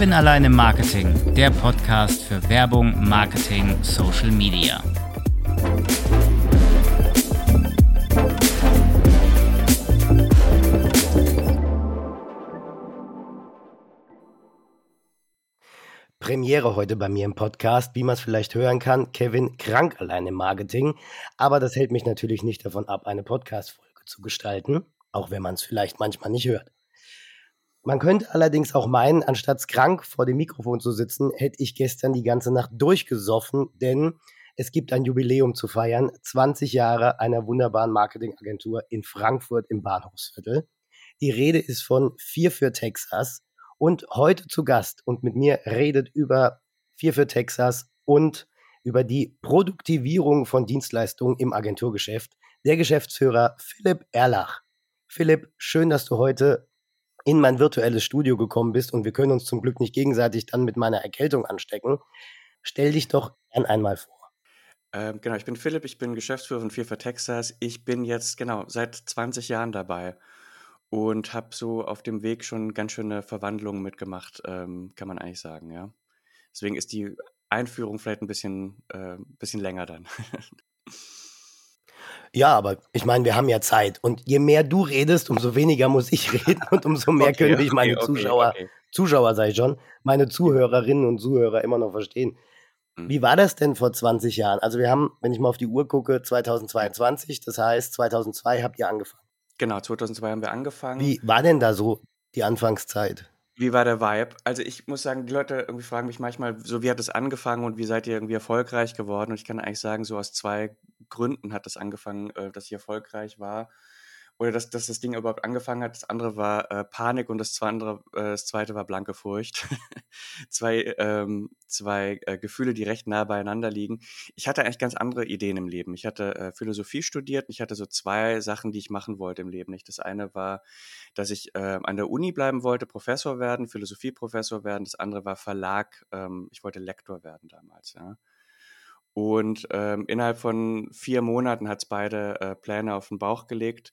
Kevin allein im Marketing, der Podcast für Werbung, Marketing, Social Media. Premiere heute bei mir im Podcast, wie man es vielleicht hören kann, Kevin krank allein im Marketing. Aber das hält mich natürlich nicht davon ab, eine Podcast-Folge zu gestalten, auch wenn man es vielleicht manchmal nicht hört. Man könnte allerdings auch meinen, anstatt krank vor dem Mikrofon zu sitzen, hätte ich gestern die ganze Nacht durchgesoffen, denn es gibt ein Jubiläum zu feiern, 20 Jahre einer wunderbaren Marketingagentur in Frankfurt im Bahnhofsviertel. Die Rede ist von Vier für Texas und heute zu Gast und mit mir redet über Vier für Texas und über die Produktivierung von Dienstleistungen im Agenturgeschäft der Geschäftsführer Philipp Erlach. Philipp, schön, dass du heute in mein virtuelles Studio gekommen bist und wir können uns zum Glück nicht gegenseitig dann mit meiner Erkältung anstecken. Stell dich doch gern einmal vor. Ähm, genau, ich bin Philipp, ich bin Geschäftsführer von für Texas. Ich bin jetzt genau seit 20 Jahren dabei und habe so auf dem Weg schon ganz schöne Verwandlungen mitgemacht, ähm, kann man eigentlich sagen, ja. Deswegen ist die Einführung vielleicht ein bisschen, äh, bisschen länger dann. Ja, aber ich meine, wir haben ja Zeit. Und je mehr du redest, umso weniger muss ich reden und umso mehr okay, können mich meine okay, Zuschauer, okay. Zuschauer ich schon, meine Zuhörerinnen und Zuhörer immer noch verstehen. Mhm. Wie war das denn vor 20 Jahren? Also wir haben, wenn ich mal auf die Uhr gucke, 2022, das heißt 2002 habt ihr angefangen. Genau, 2002 haben wir angefangen. Wie war denn da so die Anfangszeit? Wie war der Vibe? Also ich muss sagen, die Leute irgendwie fragen mich manchmal, so wie hat es angefangen und wie seid ihr irgendwie erfolgreich geworden? Und ich kann eigentlich sagen, so aus zwei Gründen hat es angefangen, äh, dass ich erfolgreich war oder dass, dass das Ding überhaupt angefangen hat. Das andere war äh, Panik und das, andere, äh, das zweite war blanke Furcht. zwei ähm, zwei äh, Gefühle, die recht nah beieinander liegen. Ich hatte eigentlich ganz andere Ideen im Leben. Ich hatte äh, Philosophie studiert und ich hatte so zwei Sachen, die ich machen wollte im Leben. Nicht? Das eine war, dass ich äh, an der Uni bleiben wollte, Professor werden, Philosophieprofessor werden. Das andere war Verlag. Ähm, ich wollte Lektor werden damals. Ja. Und ähm, innerhalb von vier Monaten hat es beide äh, Pläne auf den Bauch gelegt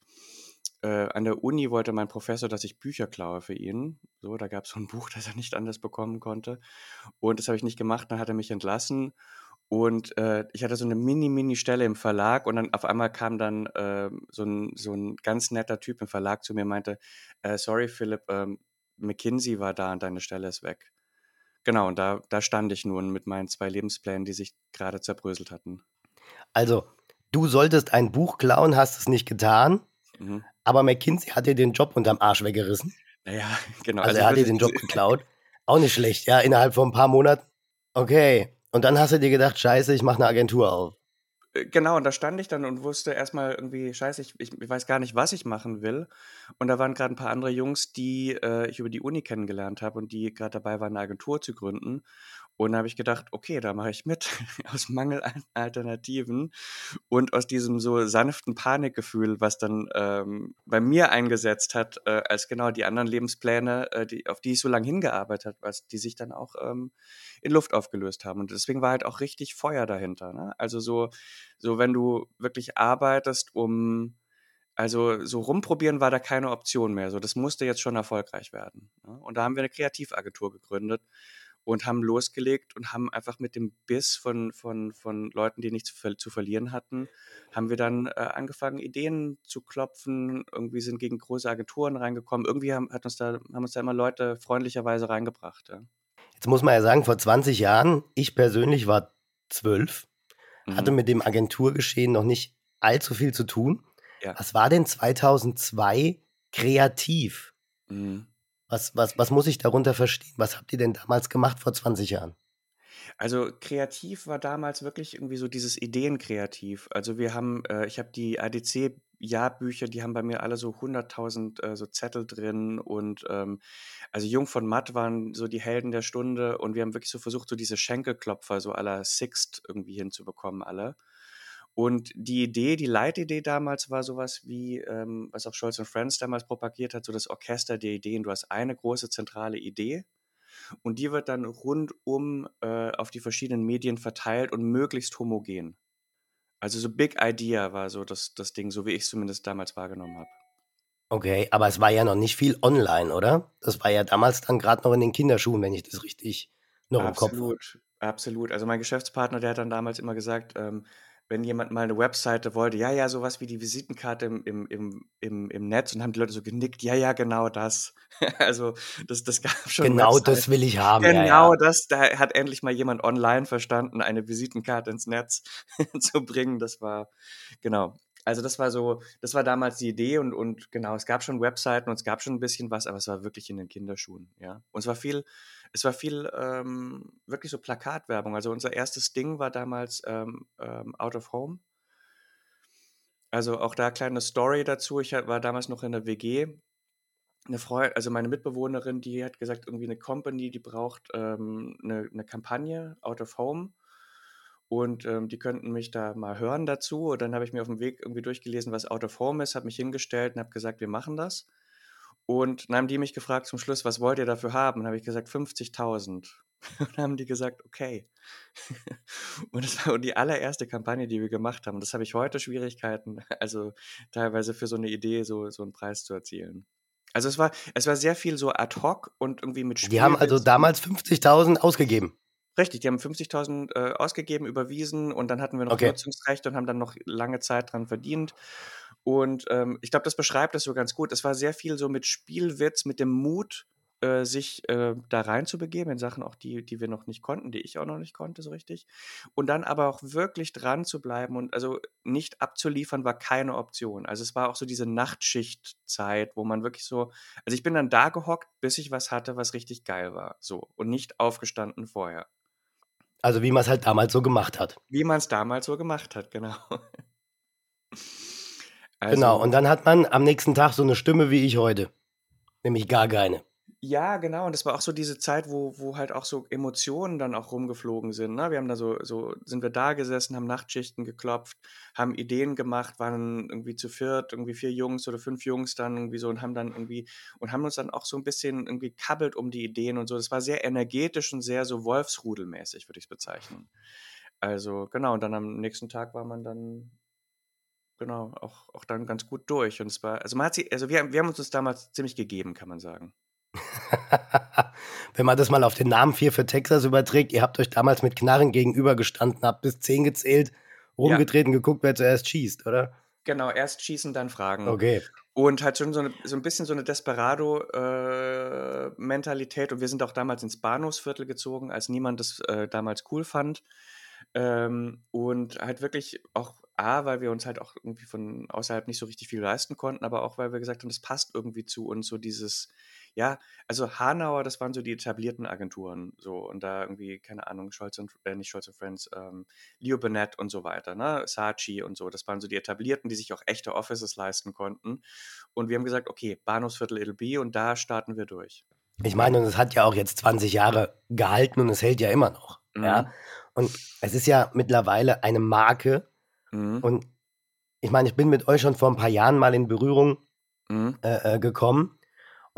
äh, an der Uni wollte mein Professor, dass ich Bücher klaue für ihn. So, da gab es so ein Buch, das er nicht anders bekommen konnte. Und das habe ich nicht gemacht, dann hat er mich entlassen. Und äh, ich hatte so eine mini-mini-Stelle im Verlag und dann auf einmal kam dann äh, so, ein, so ein ganz netter Typ im Verlag zu mir und meinte, äh, sorry Philipp, ähm, McKinsey war da und deine Stelle ist weg. Genau, und da, da stand ich nun mit meinen zwei Lebensplänen, die sich gerade zerbröselt hatten. Also, du solltest ein Buch klauen, hast es nicht getan. Mhm. Aber McKinsey hat dir den Job unterm Arsch weggerissen. Naja, genau. Also, also er hat dir den Job geklaut. Auch nicht schlecht, ja, innerhalb von ein paar Monaten. Okay. Und dann hast du dir gedacht, scheiße, ich mache eine Agentur auf. Äh, genau, und da stand ich dann und wusste erstmal irgendwie, scheiße, ich, ich, ich, weiß gar nicht, was ich machen will. Und da waren gerade ein paar andere Jungs, die äh, ich über die Uni kennengelernt habe und die gerade dabei waren, eine Agentur zu gründen. Und da habe ich gedacht, okay, da mache ich mit, aus Mangel an Alternativen und aus diesem so sanften Panikgefühl, was dann ähm, bei mir eingesetzt hat, äh, als genau die anderen Lebenspläne, äh, die, auf die ich so lange hingearbeitet habe, die sich dann auch ähm, in Luft aufgelöst haben. Und deswegen war halt auch richtig Feuer dahinter. Ne? Also so, so, wenn du wirklich arbeitest, um also so rumprobieren war da keine Option mehr. So, das musste jetzt schon erfolgreich werden. Ne? Und da haben wir eine Kreativagentur gegründet und haben losgelegt und haben einfach mit dem Biss von, von, von Leuten, die nichts zu, zu verlieren hatten, haben wir dann äh, angefangen, Ideen zu klopfen. Irgendwie sind gegen große Agenturen reingekommen. Irgendwie haben, hat uns da, haben uns da immer Leute freundlicherweise reingebracht. Ja. Jetzt muss man ja sagen, vor 20 Jahren, ich persönlich war zwölf, mhm. hatte mit dem Agenturgeschehen noch nicht allzu viel zu tun. Ja. Was war denn 2002 kreativ? Mhm. Was, was, was muss ich darunter verstehen? Was habt ihr denn damals gemacht vor 20 Jahren? Also kreativ war damals wirklich irgendwie so dieses Ideenkreativ. Also wir haben, äh, ich habe die ADC Jahrbücher, die haben bei mir alle so 100.000 äh, so Zettel drin und ähm, also Jung von Matt waren so die Helden der Stunde und wir haben wirklich so versucht, so diese Schenkelklopfer so aller Sixt irgendwie hinzubekommen alle. Und die Idee, die Leitidee damals war sowas wie, ähm, was auch Scholz und Friends damals propagiert hat, so das Orchester der Ideen. Du hast eine große zentrale Idee und die wird dann rundum äh, auf die verschiedenen Medien verteilt und möglichst homogen. Also so Big Idea war so das, das Ding, so wie ich es zumindest damals wahrgenommen habe. Okay, aber es war ja noch nicht viel online, oder? Das war ja damals dann gerade noch in den Kinderschuhen, wenn ich das richtig noch im Kopf habe. Absolut, absolut. Also mein Geschäftspartner, der hat dann damals immer gesagt, ähm, wenn jemand mal eine Webseite wollte, ja, ja, sowas wie die Visitenkarte im, im, im, im, im Netz und haben die Leute so genickt, ja, ja, genau das. also das, das gab schon Genau Webseiten. das will ich haben, ja, Genau ja. das, da hat endlich mal jemand online verstanden, eine Visitenkarte ins Netz zu bringen. Das war, genau. Also das war so, das war damals die Idee und, und genau, es gab schon Webseiten und es gab schon ein bisschen was, aber es war wirklich in den Kinderschuhen, ja. Und es war viel, es war viel ähm, wirklich so Plakatwerbung. Also unser erstes Ding war damals ähm, ähm, Out of Home. Also auch da kleine Story dazu. Ich war damals noch in der WG. Eine Freundin, also meine Mitbewohnerin, die hat gesagt, irgendwie eine Company, die braucht ähm, eine, eine Kampagne, Out of Home. Und ähm, die könnten mich da mal hören dazu. Und dann habe ich mir auf dem Weg irgendwie durchgelesen, was Out of Home ist, habe mich hingestellt und habe gesagt, wir machen das. Und dann haben die mich gefragt zum Schluss, was wollt ihr dafür haben? Und dann habe ich gesagt, 50.000. Und dann haben die gesagt, okay. und das war die allererste Kampagne, die wir gemacht haben. Das habe ich heute Schwierigkeiten, also teilweise für so eine Idee so, so einen Preis zu erzielen. Also es war, es war sehr viel so ad hoc und irgendwie mit Die haben also damals 50.000 ausgegeben. Richtig, die haben 50.000 äh, ausgegeben, überwiesen und dann hatten wir noch Okay. Nutzungsrechte und haben dann noch lange Zeit dran verdient. Und ähm, ich glaube, das beschreibt das so ganz gut. Es war sehr viel so mit Spielwitz, mit dem Mut, äh, sich äh, da reinzubegeben in Sachen auch die, die wir noch nicht konnten, die ich auch noch nicht konnte so richtig. Und dann aber auch wirklich dran zu bleiben und also nicht abzuliefern war keine Option. Also es war auch so diese Nachtschichtzeit, wo man wirklich so, also ich bin dann da gehockt, bis ich was hatte, was richtig geil war, so und nicht aufgestanden vorher. Also wie man es halt damals so gemacht hat. Wie man es damals so gemacht hat, genau. Genau, Also und dann hat man am nächsten Tag so eine Stimme wie ich heute. Nämlich gar keine. Ja, genau. Und das war auch so diese Zeit, wo, wo halt auch so Emotionen dann auch rumgeflogen sind. Ne? Wir haben da so, so, sind wir da gesessen, haben Nachtschichten geklopft, haben Ideen gemacht, waren irgendwie zu viert, irgendwie vier Jungs oder fünf Jungs dann irgendwie so und haben dann irgendwie und haben uns dann auch so ein bisschen irgendwie kabbelt um die Ideen und so. Das war sehr energetisch und sehr so Wolfsrudelmäßig, würde ich es bezeichnen. Also, genau, und dann am nächsten Tag war man dann, genau, auch, auch dann ganz gut durch. Und es war, also man hat sie, also wir, wir haben uns das damals ziemlich gegeben, kann man sagen. Wenn man das mal auf den Namen 4 für Texas überträgt, ihr habt euch damals mit Knarren gegenübergestanden, habt bis 10 gezählt, rumgedreht und geguckt, wer zuerst schießt, oder? Genau, erst schießen, dann fragen. Okay. Und halt schon so, eine, so ein bisschen so eine Desperado-Mentalität. und wir sind auch damals ins Bahnhofsviertel gezogen, als niemand das äh, damals cool fand. Ähm, und halt wirklich auch A, weil wir uns halt auch irgendwie von außerhalb nicht so richtig viel leisten konnten, aber auch weil wir gesagt haben, das passt irgendwie zu uns, so dieses, ja, also Hanauer, das waren so die etablierten Agenturen, so und da irgendwie, keine Ahnung, Scholz und, äh, nicht Scholz und Friends, ähm, Leo Burnett und so weiter, ne, Saatchi und so, das waren so die etablierten, die sich auch echte Offices leisten konnten. Und wir haben gesagt, okay, Bahnhofsviertel it'll be und da starten wir durch. Ich meine, und es hat ja auch jetzt 20 Jahre gehalten und es hält ja immer noch. Mhm. Ja. Und es ist ja mittlerweile eine Marke. Mhm. Und ich meine, ich bin mit euch schon vor ein paar Jahren mal in Berührung Mhm. äh, äh, gekommen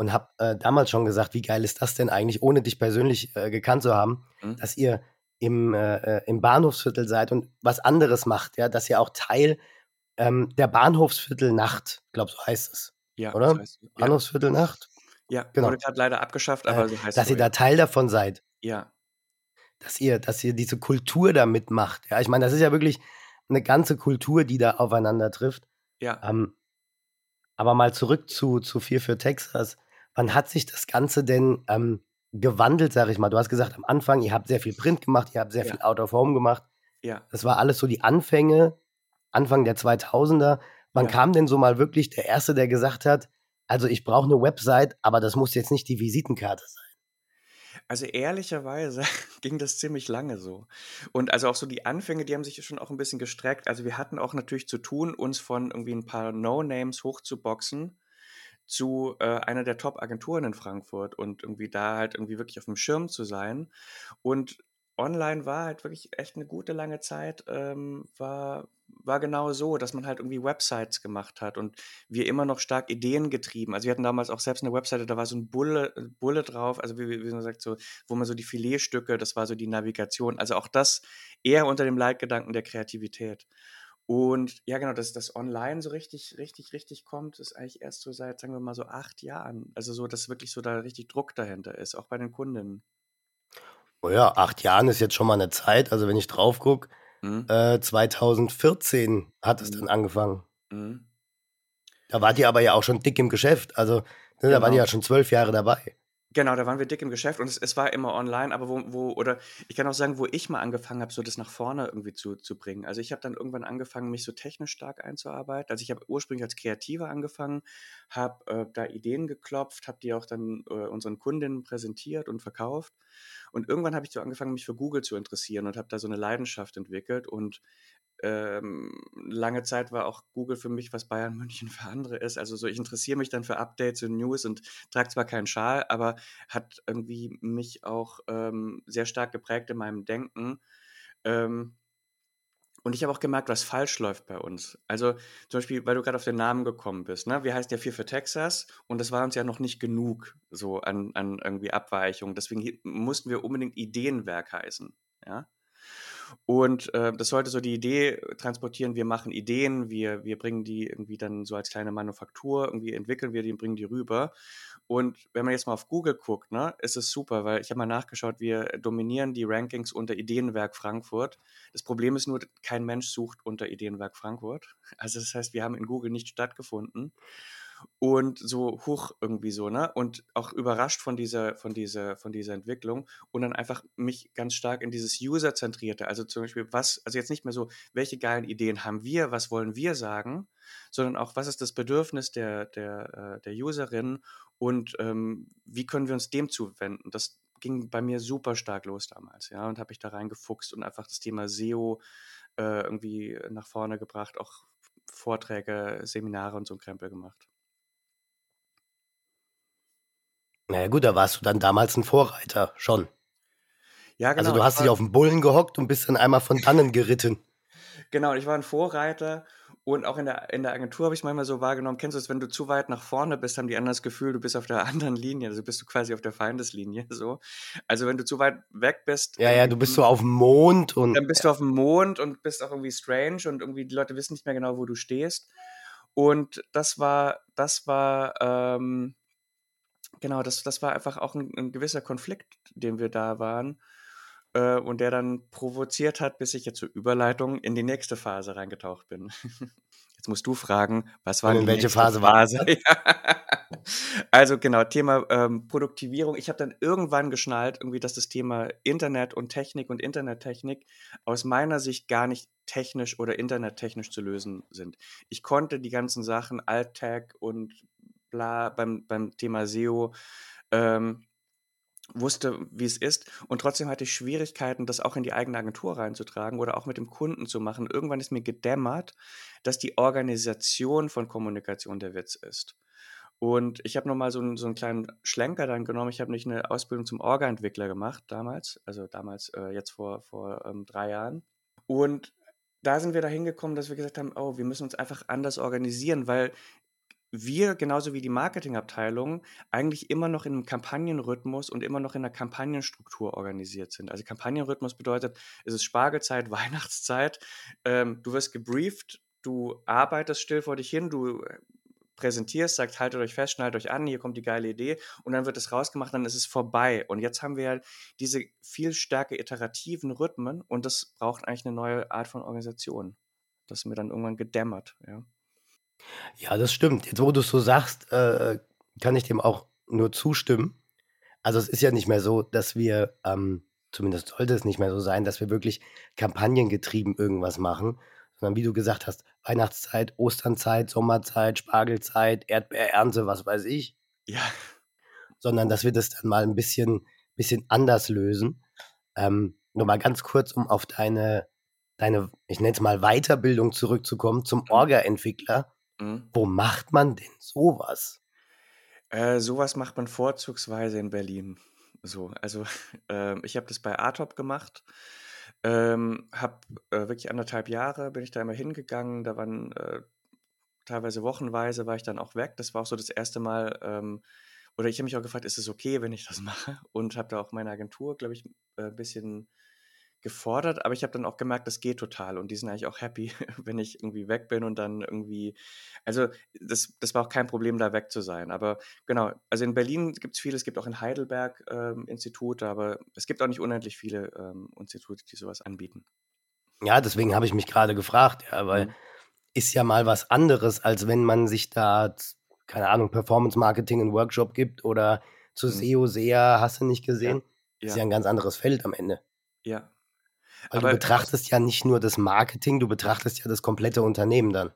und habe äh, damals schon gesagt, wie geil ist das denn eigentlich, ohne dich persönlich äh, gekannt zu haben, Mhm. dass ihr im, äh, äh, im Bahnhofsviertel seid und was anderes macht, ja, dass ihr auch Teil ähm, der Bahnhofsviertelnacht, glaube, so heißt es, Ja, oder? das heißt, ja, Bahnhofsviertelnacht, ja genau. wurde gerade leider abgeschafft, aber äh, so heißt dass es ihr da Teil davon seid, Ja, dass ihr, dass ihr diese Kultur da mitmacht. Ja, ich meine, das ist ja wirklich eine ganze Kultur, die da aufeinander trifft. ja. Ähm, aber mal zurück zu, zu 4 für Texas. Wann hat sich das Ganze denn ähm, gewandelt, sag ich mal? Du hast gesagt, am Anfang, ihr habt sehr viel Print gemacht, ihr habt sehr Ja. viel Out of Home gemacht. Ja. Das war alles so die Anfänge, Anfang der 2000er. Wann Ja. kam denn so mal wirklich der Erste, der gesagt hat, also ich brauche eine Website, aber das muss jetzt nicht die Visitenkarte sein? Also ehrlicherweise ging das ziemlich lange so. Und also auch so die Anfänge, die haben sich schon auch ein bisschen gestreckt. Also wir hatten auch natürlich zu tun, uns von irgendwie ein paar No-Names hochzuboxen zu äh, einer der Top-Agenturen in Frankfurt und irgendwie da halt irgendwie wirklich auf dem Schirm zu sein. Und online war halt wirklich echt eine gute lange Zeit, ähm, war, war genau so, dass man halt irgendwie Websites gemacht hat und wir immer noch stark Ideen getrieben. Also wir hatten damals auch selbst eine Webseite, da war so ein Bulle, Bulle drauf, also wie, wie wie man sagt, so, wo man so die Filetstücke, das war so die Navigation. Also auch das eher unter dem Leitgedanken der Kreativität. Und ja, genau, dass das online so richtig, richtig, richtig kommt, ist eigentlich erst so seit, sagen wir mal, so acht Jahren. Also so, dass wirklich so da richtig Druck dahinter ist, auch bei den Kundinnen. Oh ja, acht Jahren ist jetzt schon mal eine Zeit. Also wenn ich drauf gucke, Mhm. äh, 2014 hat es Mhm. dann angefangen. Mhm. Da wart ihr aber ja auch schon dick im Geschäft. Also ne, da wart Genau. ihr ja schon zwölf Jahre dabei. Genau, da waren wir dick im Geschäft und es, es war immer online, aber wo, wo, oder ich kann auch sagen, wo ich mal angefangen habe, so das nach vorne irgendwie zu, zu bringen. Also ich habe dann irgendwann angefangen, mich so technisch stark einzuarbeiten. Also ich habe ursprünglich als Kreativer angefangen, habe äh, da Ideen geklopft, habe die auch dann äh, unseren Kundinnen präsentiert und verkauft. Und irgendwann habe ich so angefangen, mich für Google zu interessieren und habe da so eine Leidenschaft entwickelt. Und ähm, lange Zeit war auch Google für mich, was Bayern München für andere ist. Also so, ich interessiere mich dann für Updates und News und trage zwar keinen Schal, aber hat irgendwie mich auch ähm, sehr stark geprägt in meinem Denken. Ähm, und ich habe auch gemerkt, was falsch läuft bei uns. Also zum Beispiel, weil du gerade auf den Namen gekommen bist. Ne? Wir heißen ja Vier für Texas und das war uns ja noch nicht genug so an, an irgendwie Abweichungen. Deswegen mussten wir unbedingt Ideenwerk heißen. Ja? Und äh, das sollte so die Idee transportieren, wir machen Ideen, wir, wir bringen die irgendwie dann so als kleine Manufaktur, irgendwie entwickeln wir die und bringen die rüber. Und wenn man jetzt mal auf Google guckt, ne, ist es super, weil ich habe mal nachgeschaut, wir dominieren die Rankings unter Ideenwerk Frankfurt. Das Problem ist nur, kein Mensch sucht unter Ideenwerk Frankfurt. Also das heißt, wir haben in Google nicht stattgefunden und so hoch irgendwie so, ne? Und auch überrascht von dieser, von dieser, von dieser Entwicklung und dann einfach mich ganz stark in dieses User-zentrierte, also zum Beispiel, was, also jetzt nicht mehr so, welche geilen Ideen haben wir, was wollen wir sagen, sondern auch, was ist das Bedürfnis der, der, äh, der Userin und ähm, wie können wir uns dem zuwenden? Das ging bei mir super stark los damals, ja, und habe ich da reingefuchst und einfach das Thema SEO äh, irgendwie nach vorne gebracht, auch Vorträge, Seminare und so ein Krempel gemacht. Naja gut, da warst du dann damals ein Vorreiter schon. Ja, genau. Also du hast dich war, auf den Bullen gehockt und bist dann einmal von dannen geritten. genau, ich war ein Vorreiter und auch in der, in der Agentur habe ich es manchmal so wahrgenommen. Kennst du es, wenn du zu weit nach vorne bist, haben die anderen das Gefühl, du bist auf der anderen Linie, also bist du quasi auf der Feindeslinie. So. Also wenn du zu weit weg bist, Ja, ja, du bist so auf dem Mond und dann bist du auf dem Mond und bist auch irgendwie strange und irgendwie die Leute wissen nicht mehr genau, wo du stehst. Und das war, das war, ähm, genau, das, das war einfach auch ein, ein gewisser Konflikt, den wir da waren. Äh, und der dann provoziert hat, bis ich jetzt zur Überleitung in die nächste Phase reingetaucht bin. Jetzt musst du fragen, was war denn welche nächste Phase war Phase? Ja. Also genau, Thema ähm, Produktivierung. Ich habe dann irgendwann geschnallt, irgendwie, dass das Thema Internet und Technik und Internettechnik aus meiner Sicht gar nicht technisch oder internettechnisch zu lösen sind. Ich konnte die ganzen Sachen, Alt-Tag und bla beim, beim Thema SEO, ähm, wusste, wie es ist. Und trotzdem hatte ich Schwierigkeiten, das auch in die eigene Agentur reinzutragen oder auch mit dem Kunden zu machen. Irgendwann ist mir gedämmert, dass die Organisation von Kommunikation der Witz ist. Und ich habe nochmal so, einen- so einen kleinen Schlenker dann genommen. Ich habe nicht eine Ausbildung zum Orga-Entwickler gemacht damals, also damals, äh, jetzt vor, vor ähm, drei Jahren. Und da sind wir da hingekommen, dass wir gesagt haben, oh, wir müssen uns einfach anders organisieren, weil wir, genauso wie die Marketingabteilung, eigentlich immer noch in einem Kampagnenrhythmus und immer noch in einer Kampagnenstruktur organisiert sind. Also Kampagnenrhythmus bedeutet, es ist Spargelzeit, Weihnachtszeit, ähm, du wirst gebrieft, du arbeitest still vor dich hin, du äh, präsentierst, sagst, haltet euch fest, schnallt euch an, hier kommt die geile Idee und dann wird es rausgemacht, dann ist es vorbei. Und jetzt haben wir ja diese viel stärker iterativen Rhythmen und das braucht eigentlich eine neue Art von Organisation. Das ist mir dann irgendwann gedämmert, ja. Ja, das stimmt. Jetzt, wo du es so sagst, äh, kann ich dem auch nur zustimmen. Also es ist ja nicht mehr so, dass wir, ähm, zumindest sollte es nicht mehr so sein, dass wir wirklich kampagnengetrieben irgendwas machen, sondern wie du gesagt hast, Weihnachtszeit, Osternzeit, Sommerzeit, Spargelzeit, Erdbeerernte, was weiß ich, Ja, sondern dass wir das dann mal ein bisschen, bisschen anders lösen. Ähm, nur mal ganz kurz, um auf deine, deine, ich nenne es mal Weiterbildung zurückzukommen zum Mhm. Orga-Entwickler. Mhm. Wo macht man denn sowas? Äh, sowas macht man vorzugsweise in Berlin. So, also ähm, ich habe das bei Artop gemacht, ähm, habe äh, wirklich anderthalb Jahre bin ich da immer hingegangen. Da waren äh, teilweise wochenweise war ich dann auch weg. Das war auch so das erste Mal. Ähm, oder ich habe mich auch gefragt, ist es okay, wenn ich das mache? Und habe da auch meine Agentur, glaube ich, ein bisschen gefordert, aber ich habe dann auch gemerkt, das geht total und die sind eigentlich auch happy, wenn ich irgendwie weg bin und dann irgendwie, also das, das war auch kein Problem, da weg zu sein. Aber genau, also in Berlin gibt es viele, es gibt auch in Heidelberg ähm, Institute, aber es gibt auch nicht unendlich viele ähm, Institute, die sowas anbieten. Ja, deswegen habe ich mich gerade gefragt, ja, weil mhm. ist ja mal was anderes, als wenn man sich da, keine Ahnung, Performance Marketing einen Workshop gibt oder zu mhm. SEO, SEA, hast du nicht gesehen? Ja. Ist ja ein ganz anderes Feld am Ende. Ja, weil Aber du betrachtest ja nicht nur das Marketing, du betrachtest ja das komplette Unternehmen dann.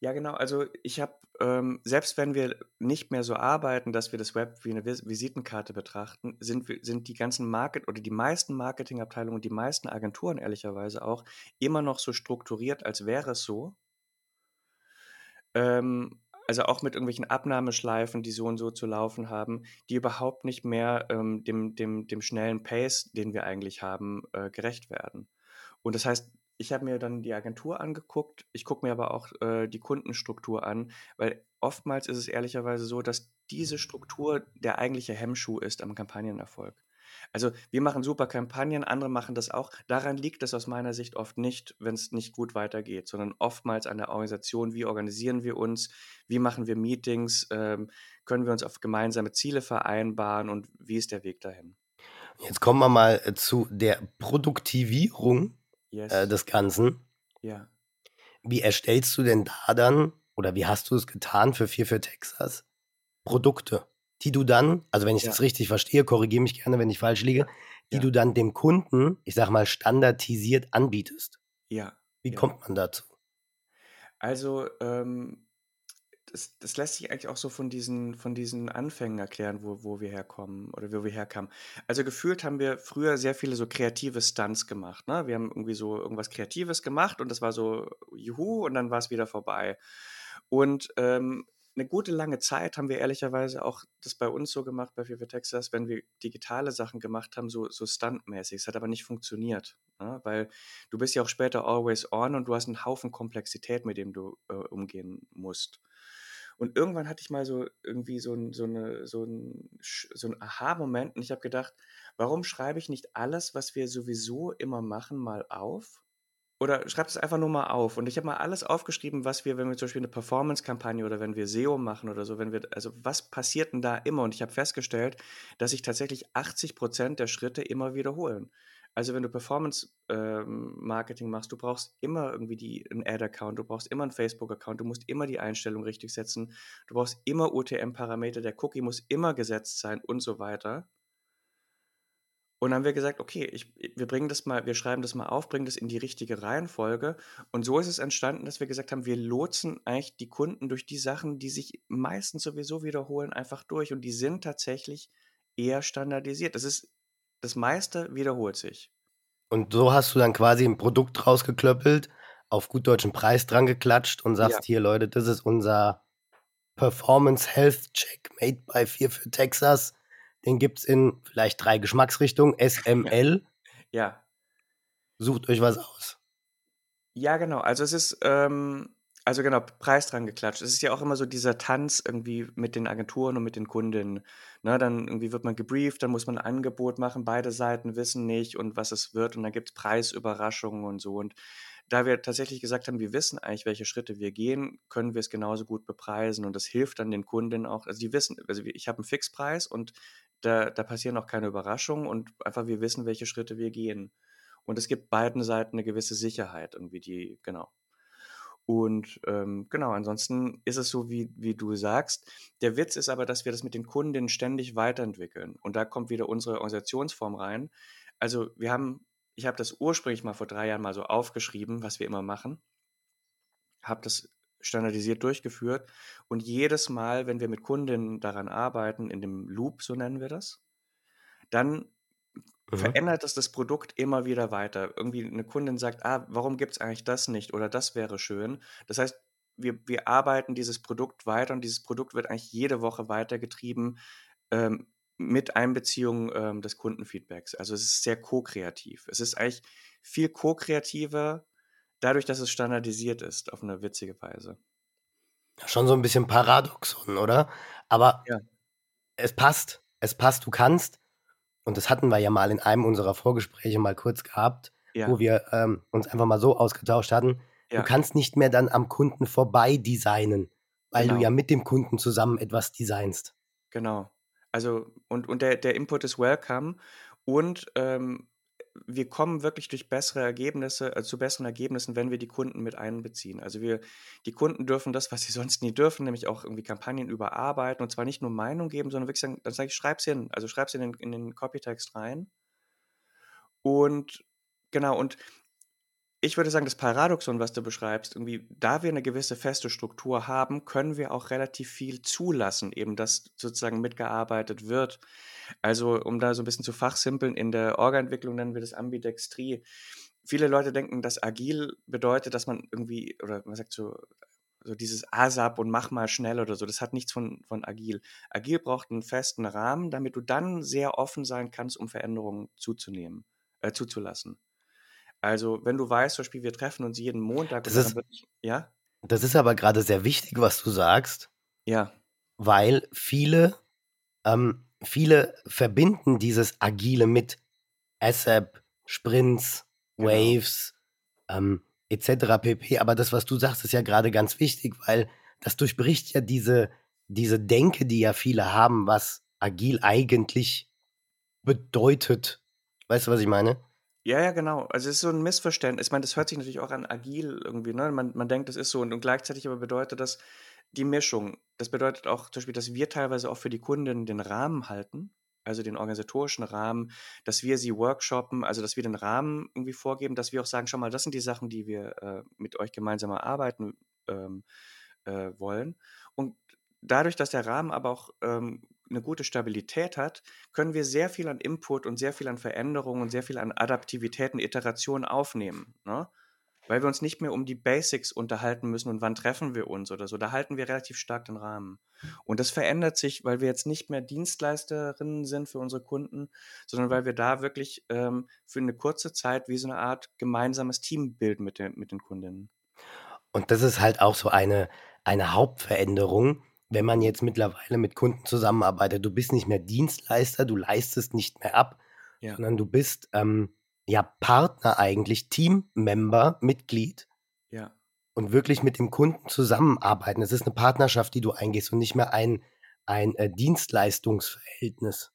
Ja, genau. Also ich habe, ähm, selbst wenn wir nicht mehr so arbeiten, dass wir das Web wie eine Vis Visitenkarte betrachten, sind, sind die ganzen Market oder die meisten Marketingabteilungen und die meisten Agenturen ehrlicherweise auch immer noch so strukturiert, als wäre es so. Ähm, also auch mit irgendwelchen Abnahmeschleifen, die so und so zu laufen haben, die überhaupt nicht mehr ähm, dem, dem, dem schnellen Pace, den wir eigentlich haben, äh, gerecht werden. Und das heißt, ich habe mir dann die Agentur angeguckt, ich gucke mir aber auch äh, die Kundenstruktur an, weil oftmals ist es ehrlicherweise so, dass diese Struktur der eigentliche Hemmschuh ist am Kampagnenerfolg. Also wir machen super Kampagnen, andere machen das auch. Daran liegt es aus meiner Sicht oft nicht, wenn es nicht gut weitergeht, sondern oftmals an der Organisation, wie organisieren wir uns, wie machen wir Meetings, ähm, können wir uns auf gemeinsame Ziele vereinbaren und wie ist der Weg dahin. Jetzt kommen wir mal äh, zu der Produktivierung yes. äh, des Ganzen. Ja. Wie erstellst du denn da dann, oder wie hast du es getan für 4 für Texas, Produkte, die du dann, also wenn ich ja. das richtig verstehe, korrigiere mich gerne, wenn ich falsch liege, die ja. du dann dem Kunden, ich sag mal, standardisiert anbietest? Ja. Wie ja. kommt man dazu? Also, ähm, das, das, lässt sich eigentlich auch so von diesen, von diesen Anfängen erklären, wo, wo wir herkommen oder wo wir herkamen. Also gefühlt haben wir früher sehr viele so kreative Stunts gemacht. Ne? Wir haben irgendwie so irgendwas Kreatives gemacht und das war so Juhu und dann war es wieder vorbei. Und ähm, eine gute lange Zeit haben wir ehrlicherweise auch das bei uns so gemacht, bei Viva Texas, wenn wir digitale Sachen gemacht haben, so, so stuntmäßig. Es hat aber nicht funktioniert, ne? weil du bist ja auch später always on und du hast einen Haufen Komplexität, mit dem du äh, umgehen musst. Und irgendwann hatte ich mal so irgendwie so, ein, so, eine, so ein, so ein Aha-Moment und ich habe gedacht, warum schreibe ich nicht alles, was wir sowieso immer machen, mal auf? Oder schreibt es einfach nur mal auf. Und ich habe mal alles aufgeschrieben, was wir, wenn wir zum Beispiel eine Performance-Kampagne oder wenn wir SEO machen oder so, wenn wir, also was passiert denn da immer? Und ich habe festgestellt, dass sich tatsächlich 80 Prozent der Schritte immer wiederholen. Also wenn du Performance-Marketing ähm, machst, du brauchst immer irgendwie die, einen Ad-Account, du brauchst immer einen Facebook-Account, du musst immer die Einstellung richtig setzen, du brauchst immer UTM-Parameter, der Cookie muss immer gesetzt sein und so weiter. Und dann haben wir gesagt, okay, ich, wir bringen das mal, wir schreiben das mal auf, bringen das in die richtige Reihenfolge. Und so ist es entstanden, dass wir gesagt haben, wir lotsen eigentlich die Kunden durch die Sachen, die sich meistens sowieso wiederholen, einfach durch. Und die sind tatsächlich eher standardisiert. Das ist, das meiste wiederholt sich. Und so hast du dann quasi ein Produkt rausgeklöppelt, auf gut deutschen Preis dran geklatscht und sagst, ja. hier Leute, das ist unser Performance Health Check made by 4 für Texas den gibt es in vielleicht drei Geschmacksrichtungen. SML. Ja. Sucht euch was aus. Ja, genau. Also es ist, ähm, also genau, Preis dran geklatscht. Es ist ja auch immer so dieser Tanz irgendwie mit den Agenturen und mit den Kundinnen. Ne, dann irgendwie wird man gebrieft, dann muss man ein Angebot machen, beide Seiten wissen nicht und was es wird und dann gibt es Preisüberraschungen und so. Und da wir tatsächlich gesagt haben, wir wissen eigentlich, welche Schritte wir gehen, können wir es genauso gut bepreisen und das hilft dann den Kundinnen auch. Also die wissen, also ich habe einen Fixpreis und da, da passieren auch keine Überraschungen und einfach wir wissen, welche Schritte wir gehen. Und es gibt beiden Seiten eine gewisse Sicherheit, irgendwie die, genau. Und ähm, genau, ansonsten ist es so, wie, wie du sagst. Der Witz ist aber, dass wir das mit den Kundinnen ständig weiterentwickeln. Und da kommt wieder unsere Organisationsform rein. Also wir haben, ich habe das ursprünglich mal vor drei Jahren mal so aufgeschrieben, was wir immer machen. Habe das standardisiert durchgeführt. Und jedes Mal, wenn wir mit Kundinnen daran arbeiten, in dem Loop, so nennen wir das, dann mhm. verändert es das Produkt immer wieder weiter. Irgendwie eine Kundin sagt, ah, warum gibt es eigentlich das nicht oder das wäre schön. Das heißt, wir, wir arbeiten dieses Produkt weiter und dieses Produkt wird eigentlich jede Woche weitergetrieben ähm, mit Einbeziehung ähm, des Kundenfeedbacks. Also es ist sehr ko-kreativ. Es ist eigentlich viel ko-kreativer dadurch, dass es standardisiert ist, auf eine witzige Weise. Schon so ein bisschen Paradoxon, oder? Aber ja. es passt. Es passt, du kannst. Und das hatten wir ja mal in einem unserer Vorgespräche mal kurz gehabt. Ja. wo wir ähm, uns einfach mal so ausgetauscht hatten. Ja. Du kannst nicht mehr dann am Kunden vorbei designen, weil Genau. du ja mit dem Kunden zusammen etwas designst. Genau. Also, und, und der, der Input ist welcome. Und ähm, wir kommen wirklich durch bessere Ergebnisse, äh, zu besseren Ergebnissen, wenn wir die Kunden mit einbeziehen. Also wir, die Kunden dürfen das, was sie sonst nie dürfen, nämlich auch irgendwie Kampagnen überarbeiten und zwar nicht nur Meinung geben, sondern wirklich sagen, dann sage ich, schreib's hin. Also schreib's in den, in den Copytext rein. Und genau, und ich würde sagen, das Paradoxon, was du beschreibst, irgendwie, da wir eine gewisse feste Struktur haben, können wir auch relativ viel zulassen, eben dass sozusagen mitgearbeitet wird. Also, um da so ein bisschen zu fachsimpeln, in der Orga-Entwicklung nennen wir das Ambidextrie. Viele Leute denken, dass agil bedeutet, dass man irgendwie, oder man sagt so, so dieses ASAP und mach mal schnell oder so, das hat nichts von, von agil. Agil braucht einen festen Rahmen, damit du dann sehr offen sein kannst, um Veränderungen zuzunehmen, äh, zuzulassen. Also, wenn du weißt, zum Beispiel, wir treffen uns jeden Montag Das ist- wird, ja, Das ist aber gerade sehr wichtig, was du sagst, ja, weil viele, ähm, viele verbinden dieses Agile mit ASAP, Sprints, Genau. Waves, ähm, etc. pp. Aber das, was du sagst, ist ja gerade ganz wichtig, weil das durchbricht ja diese, diese Denke, die ja viele haben, was agil eigentlich bedeutet. Weißt du, was ich meine? Ja, ja, genau. Also es ist so ein Missverständnis. Ich meine, das hört sich natürlich auch an agil irgendwie, ne? Man, man denkt, das ist so und, und gleichzeitig aber bedeutet das die Mischung. Das bedeutet auch zum Beispiel, dass wir teilweise auch für die Kunden den Rahmen halten, also den organisatorischen Rahmen, dass wir sie workshoppen, also dass wir den Rahmen irgendwie vorgeben, dass wir auch sagen, schau mal, das sind die Sachen, die wir äh, mit euch gemeinsam erarbeiten ähm, äh, wollen. Und dadurch, dass der Rahmen aber auch ähm, eine gute Stabilität hat, können wir sehr viel an Input und sehr viel an Veränderungen und sehr viel an Adaptivitäten, Iterationen aufnehmen. Ne? Weil wir uns nicht mehr um die Basics unterhalten müssen und wann treffen wir uns oder so. Da halten wir relativ stark den Rahmen. Und das verändert sich, weil wir jetzt nicht mehr Dienstleisterinnen sind für unsere Kunden, sondern weil wir da wirklich ähm, für eine kurze Zeit wie so eine Art gemeinsames Team bilden mit den, mit den Kundinnen. Und das ist halt auch so eine, eine Hauptveränderung, wenn man jetzt mittlerweile mit Kunden zusammenarbeitet. Du bist nicht mehr Dienstleister, du leistest nicht mehr ab, Ja. sondern du bist ähm, ja Partner eigentlich, Teammember, Mitglied Ja. und wirklich mit dem Kunden zusammenarbeiten. Es ist eine Partnerschaft, die du eingehst und nicht mehr ein, ein äh, Dienstleistungsverhältnis.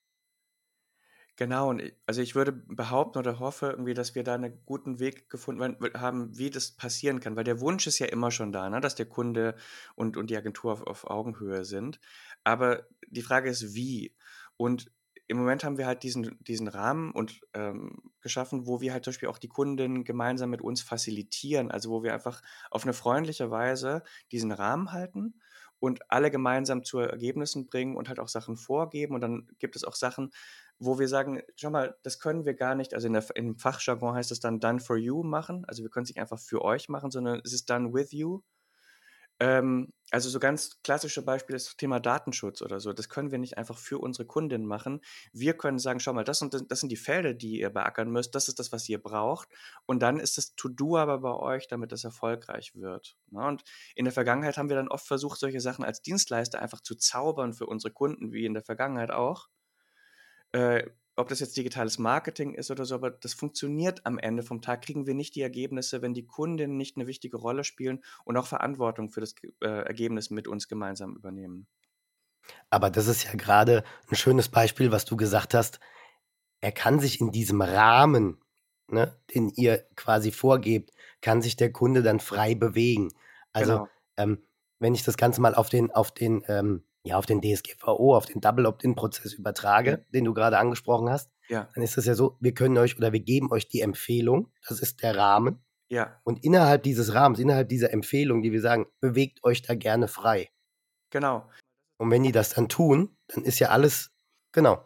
Genau, und i- also ich würde behaupten oder hoffe irgendwie, dass wir da einen guten Weg gefunden haben, wie das passieren kann, weil der Wunsch ist ja immer schon da, ne, dass der Kunde und, und die Agentur auf, auf Augenhöhe sind. Aber die Frage ist, wie? Und im Moment haben wir halt diesen, diesen Rahmen und ähm, geschaffen, wo wir halt zum Beispiel auch die Kunden gemeinsam mit uns facilitieren, also wo wir einfach auf eine freundliche Weise diesen Rahmen halten und alle gemeinsam zu Ergebnissen bringen und halt auch Sachen vorgeben. Und dann gibt es auch Sachen, wo wir sagen, schau mal, das können wir gar nicht, also in der, im Fachjargon heißt es dann done for you machen, also wir können es nicht einfach für euch machen, sondern es ist done with you. Ähm, also so ganz klassische Beispiele ist das Thema Datenschutz oder so, das können wir nicht einfach für unsere Kundinnen machen. Wir können sagen, schau mal, das, und das, das sind die Felder, die ihr beackern müsst, das ist das, was ihr braucht und dann ist das To-Do aber bei euch, damit das erfolgreich wird. Ne? Und in der Vergangenheit haben wir dann oft versucht, solche Sachen als Dienstleister einfach zu zaubern für unsere Kunden, wie in der Vergangenheit auch äh, ob das jetzt digitales Marketing ist oder so, aber das funktioniert am Ende vom Tag, kriegen wir nicht die Ergebnisse, wenn die Kundinnen nicht eine wichtige Rolle spielen und auch Verantwortung für das äh, Ergebnis mit uns gemeinsam übernehmen. Aber das ist ja gerade ein schönes Beispiel, was du gesagt hast. Er kann sich in diesem Rahmen, ne, den ihr quasi vorgebt, kann sich der Kunde dann frei bewegen. Also genau. ähm, wenn ich das Ganze mal auf den, auf den, ähm, ja, auf den DSGVO, auf den Double Opt-in-Prozess übertrage, Ja. den du gerade angesprochen hast, Ja, dann ist es ja so, wir können euch oder wir geben euch die Empfehlung, das ist der Rahmen. ja, Und innerhalb dieses Rahmens, innerhalb dieser Empfehlung, die wir sagen, bewegt euch da gerne frei. genau. Und wenn die das dann tun, dann ist ja alles, genau.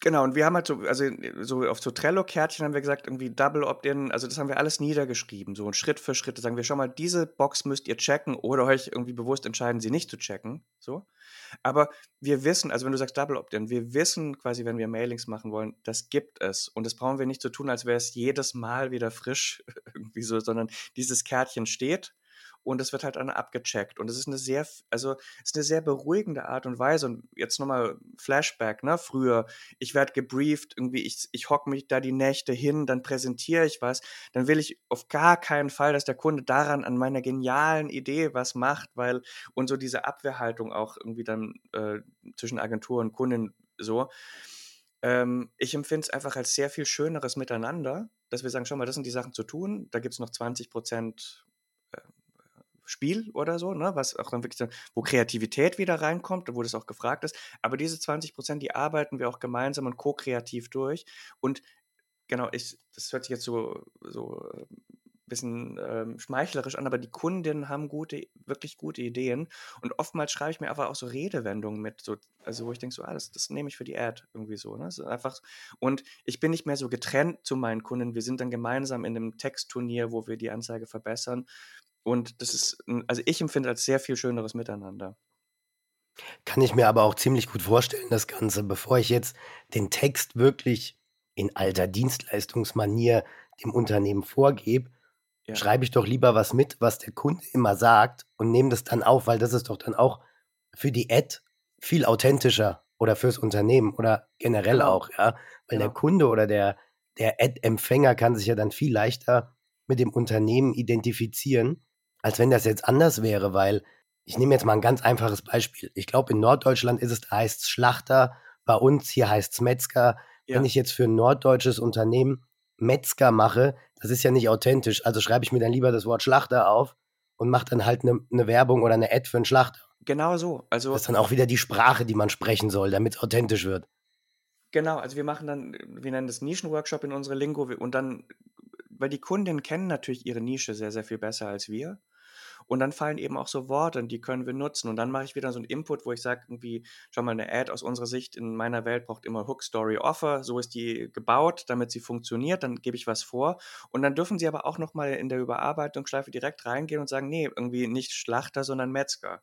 Genau, und wir haben halt so, also so auf so Trello-Kärtchen haben wir gesagt, irgendwie Double Opt-in, also das haben wir alles niedergeschrieben, so Schritt für Schritt. Da sagen wir, schau mal, diese Box müsst ihr checken oder euch irgendwie bewusst entscheiden, sie nicht zu checken. So. Aber wir wissen, also wenn du sagst Double Opt-in, wir wissen quasi, wenn wir Mailings machen wollen, das gibt es. Und das brauchen wir nicht so tun, als wäre es jedes Mal wieder frisch irgendwie so, sondern dieses Kärtchen steht. Und es wird halt dann abgecheckt. Und es ist eine sehr, also ist eine sehr beruhigende Art und Weise. Und jetzt nochmal Flashback, ne? Früher, ich werde gebrieft, irgendwie, ich, ich hocke mich da die Nächte hin, dann präsentiere ich was, dann will ich auf gar keinen Fall, dass der Kunde daran an meiner genialen Idee was macht, weil und so diese Abwehrhaltung auch irgendwie dann äh, zwischen Agentur und Kunden so. Ähm, ich empfinde es einfach als sehr viel schöneres Miteinander, dass wir sagen, schau mal, das sind die Sachen zu tun, da gibt es noch 20 Prozent Spiel oder so, ne, was auch dann wirklich, wo Kreativität wieder reinkommt, wo das auch gefragt ist. Aber diese 20 Prozent, die arbeiten wir auch gemeinsam und ko-kreativ durch. Und genau, ich, das hört sich jetzt so, so bisschen ähm, schmeichlerisch an, aber die Kundinnen haben gute, wirklich gute Ideen. Und oftmals schreibe ich mir einfach auch so Redewendungen mit, so, also wo ich denke, so, ah, das, das nehme ich für die Ad irgendwie so. Ne? So einfach, und ich bin nicht mehr so getrennt zu meinen Kunden. Wir sind dann gemeinsam in einem Textturnier, wo wir die Anzeige verbessern. Und das ist, also ich empfinde als sehr viel schöneres Miteinander. Kann ich mir aber auch ziemlich gut vorstellen, das Ganze, bevor ich jetzt den Text wirklich in alter Dienstleistungsmanier dem Unternehmen vorgebe, ja. schreibe ich doch lieber was mit, was der Kunde immer sagt und nehme das dann auf, weil das ist doch dann auch für die Ad viel authentischer oder fürs Unternehmen oder generell genau. auch, ja. Weil genau. der Kunde oder der, der Ad-Empfänger kann sich ja dann viel leichter mit dem Unternehmen identifizieren, als wenn das jetzt anders wäre, weil ich nehme jetzt mal ein ganz einfaches Beispiel. Ich glaube, in Norddeutschland ist es, da heißt es Schlachter, bei uns hier heißt es Metzger. Ja. Wenn ich jetzt für ein norddeutsches Unternehmen Metzger mache, das ist ja nicht authentisch. Also schreibe ich mir dann lieber das Wort Schlachter auf und mache dann halt eine ne Werbung oder eine Ad für einen Schlachter. Genau so. Also das ist dann auch wieder die Sprache, die man sprechen soll, damit es authentisch wird. Genau, also wir machen dann, wir nennen das Nischenworkshop in unsere Lingo und dann, weil die Kundinnen kennen natürlich ihre Nische sehr, sehr viel besser als wir. Und dann fallen eben auch so Worte, die können wir nutzen. Und dann mache ich wieder so einen Input, wo ich sage, irgendwie, schau mal, eine Ad aus unserer Sicht in meiner Welt braucht immer Hook, Story, Offer. So ist die gebaut, damit sie funktioniert. Dann gebe ich was vor. Und dann dürfen sie aber auch nochmal in der Überarbeitungsschleife direkt reingehen und sagen, nee, irgendwie nicht Schlachter, sondern Metzger.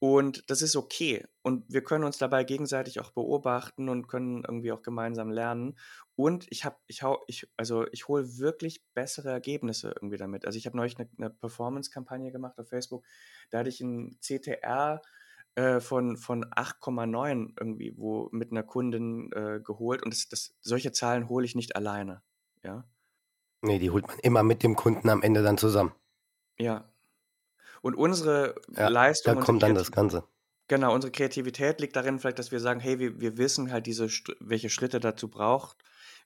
Und das ist okay. Und wir können uns dabei gegenseitig auch beobachten und können irgendwie auch gemeinsam lernen. Und ich habe, ich hau, ich, also ich hole wirklich bessere Ergebnisse irgendwie damit. Also ich habe neulich eine, eine Performance-Kampagne gemacht auf Facebook. Da hatte ich ein CTR äh, von, von 8,9 irgendwie, wo mit einer Kundin äh, geholt. Und das, das, solche Zahlen hole ich nicht alleine. Ja. Nee, die holt man immer mit dem Kunden am Ende dann zusammen. Ja, und unsere ja, Leistung. Da kommt dann das Ganze. Genau, unsere Kreativität liegt darin, vielleicht, dass wir sagen, hey, wir, wir wissen halt diese, welche Schritte dazu braucht,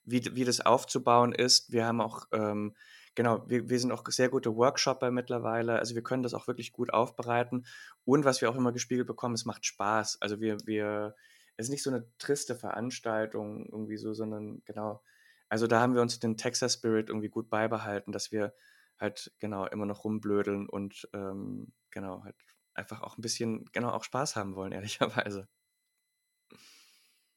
wie, wie das aufzubauen ist. Wir haben auch, ähm, genau, wir, wir sind auch sehr gute Workshopper mittlerweile. Also wir können das auch wirklich gut aufbereiten. Und was wir auch immer gespiegelt bekommen, es macht Spaß. Also wir, wir, es ist nicht so eine triste Veranstaltung irgendwie so, sondern genau, also da haben wir uns den Texas Spirit irgendwie gut beibehalten, dass wir halt genau immer noch rumblödeln und ähm, genau halt einfach auch ein bisschen genau auch Spaß haben wollen, ehrlicherweise.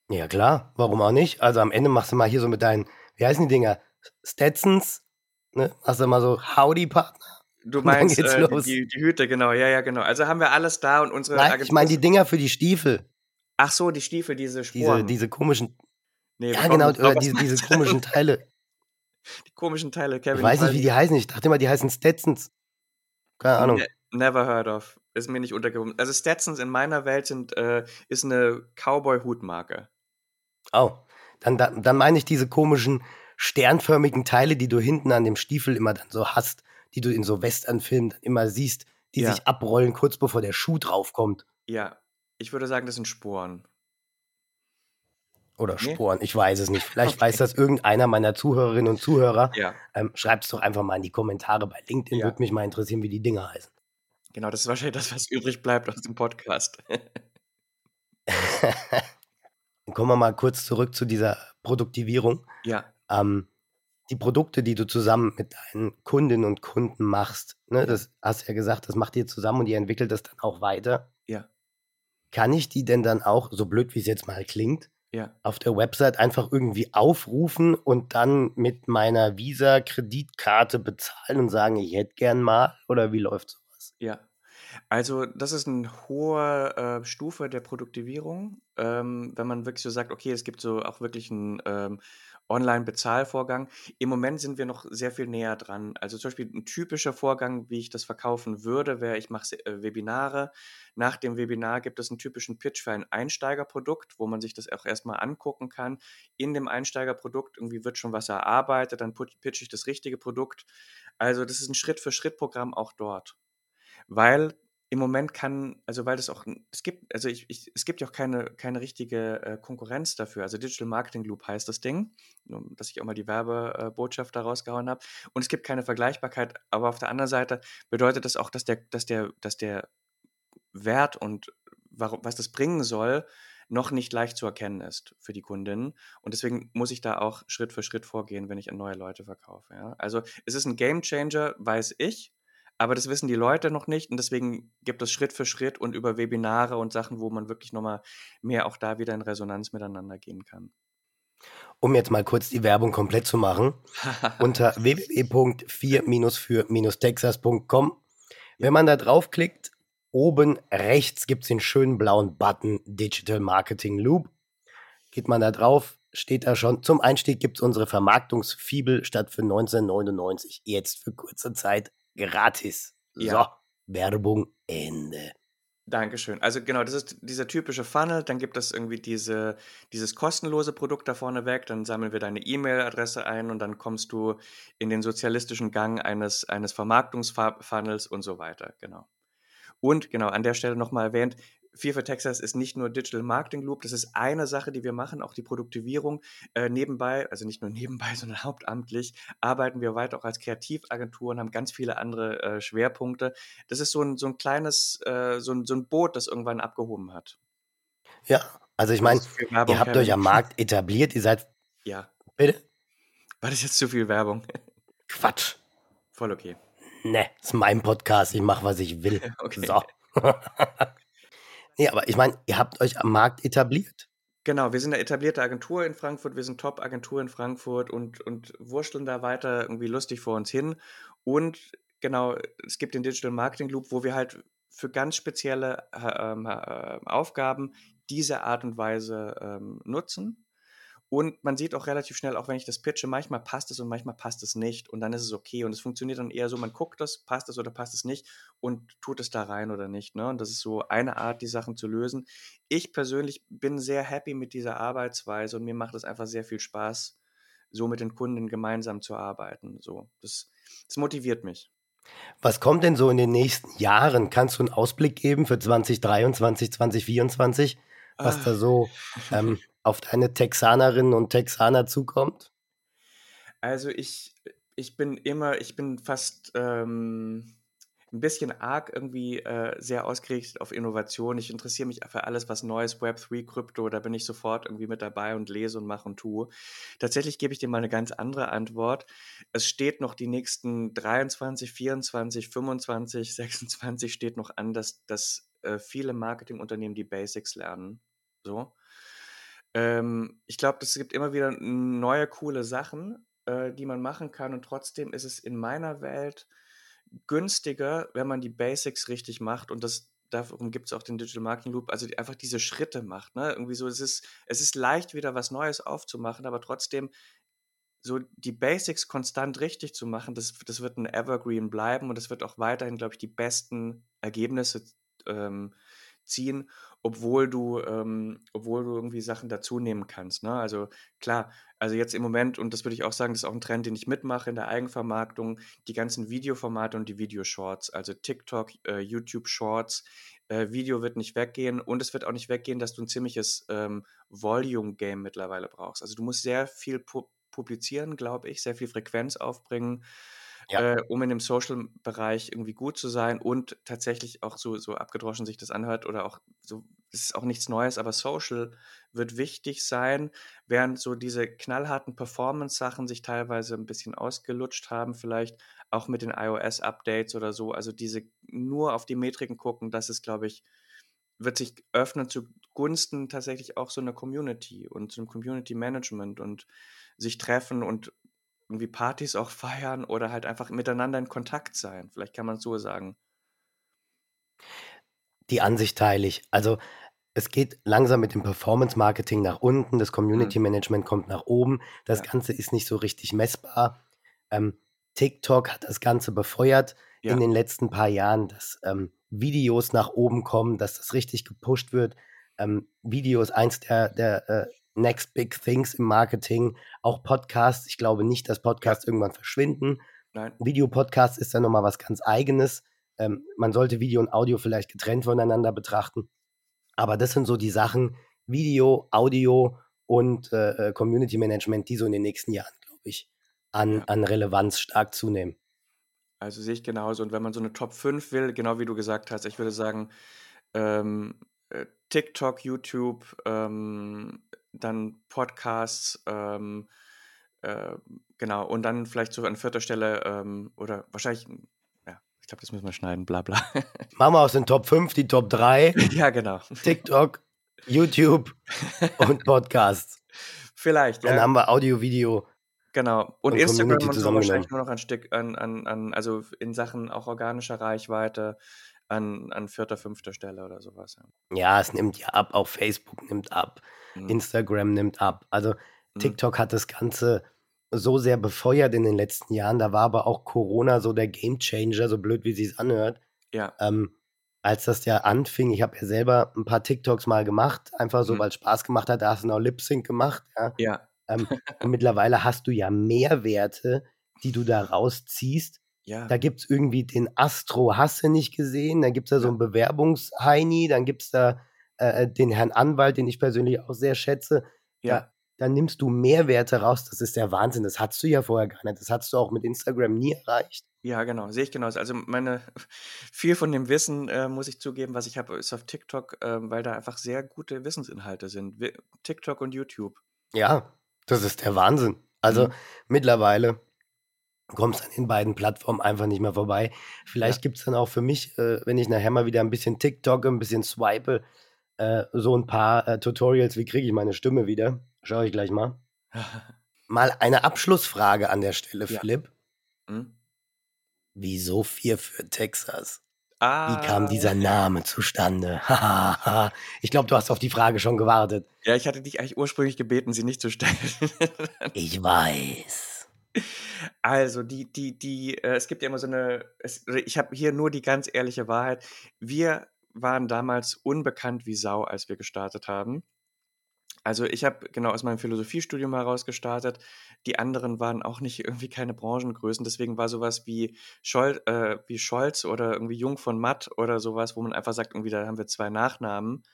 Ja, klar, warum auch nicht? Also am Ende machst du mal hier so mit deinen, wie heißen die Dinger? Stetsons, ne? Hast du mal so Howdy-Partner? Du meinst äh, die, die, Hüte, genau, ja, ja, genau. Also haben wir alles da und unsere Nein, ich meine die Dinger für die Stiefel. Ach so, die Stiefel, diese Sporen. Diese, diese komischen, nee, ja genau, oder diese, diese komischen Teile. Die komischen Teile, Kevin. Ich weiß nicht, wie die heißen. Ich dachte immer, die heißen Stetsons. Keine Ahnung. Ne never heard of. Ist mir nicht untergekommen. Also Stetsons in meiner Welt sind, äh, ist eine Cowboy-Hutmarke. Oh, dann, dann, dann meine ich diese komischen sternförmigen Teile, die du hinten an dem Stiefel immer dann so hast, die du in so Westernfilmen immer siehst, die ja. sich abrollen kurz bevor der Schuh draufkommt. Ja, ich würde sagen, das sind Sporen. Oder Sporen, ich weiß es nicht. Vielleicht okay. weiß das irgendeiner meiner Zuhörerinnen und Zuhörer. Ja. Ähm, Schreibt es doch einfach mal in die Kommentare bei LinkedIn. Ja. Würde mich mal interessieren, wie die Dinger heißen. Genau, das ist wahrscheinlich das, was übrig bleibt aus dem Podcast. Kommen wir mal kurz zurück zu dieser Produktivierung. Ja. Ähm, die Produkte, die du zusammen mit deinen Kundinnen und Kunden machst, ne, das hast du ja gesagt, das macht ihr zusammen und ihr entwickelt das dann auch weiter. Ja. Kann ich die denn dann auch, so blöd wie es jetzt mal klingt, ja. auf der Website einfach irgendwie aufrufen und dann mit meiner Visa-Kreditkarte bezahlen und sagen, ich hätte gern mal? Oder wie läuft sowas? Ja. Also das ist eine hohe äh, Stufe der Produktivierung, ähm, wenn man wirklich so sagt, okay, es gibt so auch wirklich ein ähm, Online-Bezahlvorgang. Im Moment sind wir noch sehr viel näher dran. Also zum Beispiel ein typischer Vorgang, wie ich das verkaufen würde, wäre, ich mache äh, Webinare. Nach dem Webinar gibt es einen typischen Pitch für ein Einsteigerprodukt, wo man sich das auch erstmal angucken kann. In dem Einsteigerprodukt irgendwie wird schon was erarbeitet, dann pitche ich das richtige Produkt. Also das ist ein Schritt-für-Schritt-Programm auch dort. Weil im Moment kann, also weil das auch, es gibt, also ich, ich, es gibt ja auch keine, keine richtige äh, Konkurrenz dafür. Also Digital Marketing Loop heißt das Ding, dass ich auch mal die Werbebotschaft da rausgehauen habe. Und es gibt keine Vergleichbarkeit, aber auf der anderen Seite bedeutet das auch, dass der, dass der, dass der Wert und warum, was das bringen soll, noch nicht leicht zu erkennen ist für die Kundinnen. Und deswegen muss ich da auch Schritt für Schritt vorgehen, wenn ich an neue Leute verkaufe. Ja? Also es ist ein Game Changer, weiß ich, aber das wissen die Leute noch nicht und deswegen gibt es Schritt für Schritt und über Webinare und Sachen, wo man wirklich nochmal mehr auch da wieder in Resonanz miteinander gehen kann. Um jetzt mal kurz die Werbung komplett zu machen, unter www.4-für-texas.com, wenn man da draufklickt, oben rechts gibt es den schönen blauen Button Digital Marketing Loop. Geht man da drauf, steht da schon. Zum Einstieg gibt es unsere Vermarktungsfibel statt für 1999 jetzt für kurze Zeit gratis. Ja. So, Werbung Ende. Dankeschön. Also genau, das ist dieser typische Funnel. Dann gibt es irgendwie diese, dieses kostenlose Produkt da vorne weg. Dann sammeln wir deine E-Mail-Adresse ein und dann kommst du in den sozialistischen Gang eines, eines Vermarktungsfunnels und so weiter. Genau. Und genau, an der Stelle nochmal erwähnt, Fear for Texas ist nicht nur Digital Marketing Loop, das ist eine Sache, die wir machen, auch die Produktivierung. Äh, nebenbei, also nicht nur nebenbei, sondern hauptamtlich, arbeiten wir weiter auch als Kreativagentur und haben ganz viele andere äh, Schwerpunkte. Das ist so ein, so ein kleines, äh, so, ein, so ein Boot, das irgendwann abgehoben hat. Ja, also ich meine, ihr habt euch am Markt etabliert, ihr seid. Ja. Bitte? War das jetzt zu viel Werbung? Quatsch. Voll okay. Ne, ist mein Podcast, ich mache, was ich will. okay. So. Nee, aber ich meine, ihr habt euch am Markt etabliert. Genau, wir sind eine etablierte Agentur in Frankfurt, wir sind Top-Agentur in Frankfurt und, und wursteln da weiter irgendwie lustig vor uns hin. Und genau, es gibt den Digital Marketing Loop, wo wir halt für ganz spezielle äh, äh, Aufgaben diese Art und Weise ähm, nutzen. Und man sieht auch relativ schnell, auch wenn ich das pitche, manchmal passt es und manchmal passt es nicht. Und dann ist es okay. Und es funktioniert dann eher so, man guckt das, passt es oder passt es nicht und tut es da rein oder nicht. Ne? Und das ist so eine Art, die Sachen zu lösen. Ich persönlich bin sehr happy mit dieser Arbeitsweise und mir macht es einfach sehr viel Spaß, so mit den Kunden gemeinsam zu arbeiten. So, das, das motiviert mich. Was kommt denn so in den nächsten Jahren? Kannst du einen Ausblick geben für 2023, 2024, was ah. da so ähm, auf deine Texanerinnen und Texaner zukommt? Also ich, ich bin immer, ich bin fast ähm, ein bisschen arg irgendwie äh, sehr ausgerichtet auf Innovation. Ich interessiere mich für alles, was Neues, Web3, Krypto, da bin ich sofort irgendwie mit dabei und lese und mache und tue. Tatsächlich gebe ich dir mal eine ganz andere Antwort. Es steht noch die nächsten 23, 24, 25, 26 steht noch an, dass, dass äh, viele Marketingunternehmen die Basics lernen. So. Ähm, ich glaube, es gibt immer wieder neue, coole Sachen, äh, die man machen kann. Und trotzdem ist es in meiner Welt günstiger, wenn man die Basics richtig macht. Und das, darum gibt es auch den Digital Marketing Loop, also die, einfach diese Schritte macht. Ne? Irgendwie so, es ist, es ist leicht, wieder was Neues aufzumachen, aber trotzdem so die Basics konstant richtig zu machen, das, das wird ein Evergreen bleiben und das wird auch weiterhin, glaube ich, die besten Ergebnisse ähm, ziehen, obwohl du, ähm, obwohl du irgendwie Sachen dazu nehmen kannst. Ne? Also klar, also jetzt im Moment, und das würde ich auch sagen, das ist auch ein Trend, den ich mitmache in der Eigenvermarktung, die ganzen Videoformate und die Videoshorts, also TikTok, äh, YouTube Shorts, äh, Video wird nicht weggehen und es wird auch nicht weggehen, dass du ein ziemliches ähm, Volume-Game mittlerweile brauchst. Also du musst sehr viel pu publizieren, glaube ich, sehr viel Frequenz aufbringen ja. äh, um in dem Social-Bereich irgendwie gut zu sein und tatsächlich auch so, so abgedroschen sich das anhört oder auch so, das ist auch nichts Neues, aber Social wird wichtig sein, während so diese knallharten Performance-Sachen sich teilweise ein bisschen ausgelutscht haben, vielleicht auch mit den iOS-Updates oder so. Also diese nur auf die Metriken gucken, das ist, glaube ich, wird sich öffnen zugunsten tatsächlich auch so einer Community und zum Community Management und sich treffen und irgendwie Partys auch feiern oder halt einfach miteinander in Kontakt sein. Vielleicht kann man es so sagen. Die Ansicht teile ich. Also es geht langsam mit dem Performance-Marketing nach unten, das Mhm. Community-Management kommt nach oben, das Ja. Ganze ist nicht so richtig messbar. Ähm, TikTok hat das Ganze befeuert in Ja. den letzten paar Jahren, dass ähm, Videos nach oben kommen, dass das richtig gepusht wird. Ähm, Videos, eins der, der äh, Next Big Things im Marketing, auch Podcasts. Ich glaube nicht, dass Ja. Podcasts irgendwann verschwinden. Nein. Videopodcast ist dann nochmal was ganz Eigenes. Ähm, man sollte Video und Audio vielleicht getrennt voneinander betrachten. Aber das sind so die Sachen, Video, Audio und äh, äh, Community Management, die so in den nächsten Jahren, glaube ich, an, Ja. an Relevanz stark zunehmen. Also sehe ich genauso. Und wenn man so eine Top 5 will, genau wie du gesagt hast, ich würde sagen, ähm, äh, TikTok, YouTube, ähm, dann Podcasts, ähm, äh, genau, und dann vielleicht so an vierter Stelle ähm, oder wahrscheinlich, ja, ich glaube, das müssen wir schneiden, bla bla. Machen wir aus den Top 5 die Top 3. ja, genau. TikTok, YouTube und Podcasts. Vielleicht, Dann ja. haben wir Audio, Video. Genau. Und Und Instagram und so wahrscheinlich nur noch ein Stück an, an, an, also in Sachen auch organischer Reichweite an, an vierter, fünfter Stelle oder sowas. Ja. Ja, es nimmt ja ab, auch Facebook nimmt ab, Mhm. Instagram nimmt ab. Also Mhm. TikTok hat das Ganze so sehr befeuert in den letzten Jahren. Da war aber auch Corona so der Gamechanger, so blöd wie sie es anhört. Ja. Ähm, als das ja anfing, ich habe ja selber ein paar TikToks mal gemacht, einfach so, Mhm. weil es Spaß gemacht hat. Da hast du noch Lip Sync gemacht. Ja. Ja. Ähm, und mittlerweile hast du ja Mehrwerte, die du da rausziehst. Ja. Da gibt es irgendwie den Astro, hast du nicht gesehen? Da gibt es da so einen Bewerbungsheini, dann gibt es da äh, den Herrn Anwalt, den ich persönlich auch sehr schätze. Ja. Da, da nimmst du Mehrwerte raus. Das ist der Wahnsinn. Das hattest du ja vorher gar nicht. Das hattest du auch mit Instagram nie erreicht. Ja, genau, sehe ich genauso. Also meine, viel von dem Wissen, äh, muss ich zugeben, was ich habe, ist auf TikTok, ähm, weil da einfach sehr gute Wissensinhalte sind. TikTok und YouTube. Ja, das ist der Wahnsinn. Also Mhm. mittlerweile kommst an den beiden Plattformen einfach nicht mehr vorbei. Vielleicht Ja. gibt es dann auch für mich, äh, wenn ich nachher mal wieder ein bisschen TikTok, ein bisschen swipe, äh, so ein paar äh, Tutorials, wie kriege ich meine Stimme wieder. Schaue ich gleich mal. Mal eine Abschlussfrage an der Stelle, Ja. Philipp. Hm? Wieso vier für Texas? Wie Ah, kam dieser Name zustande? Ich glaube, du hast auf die Frage schon gewartet. ja, ich hatte dich eigentlich ursprünglich gebeten, sie nicht zu stellen. Ich weiß. Also, die, die, die, äh, es gibt ja immer so eine, es, ich habe hier nur die ganz ehrliche Wahrheit. Wir waren damals unbekannt wie Sau, als wir gestartet haben. Also ich habe genau aus meinem Philosophiestudium heraus gestartet. Die anderen waren auch nicht irgendwie keine Branchengrößen. Deswegen war sowas wie, Schol äh, wie Scholz oder irgendwie Jung von Matt oder sowas, wo man einfach sagt, irgendwie da haben wir zwei Nachnamen,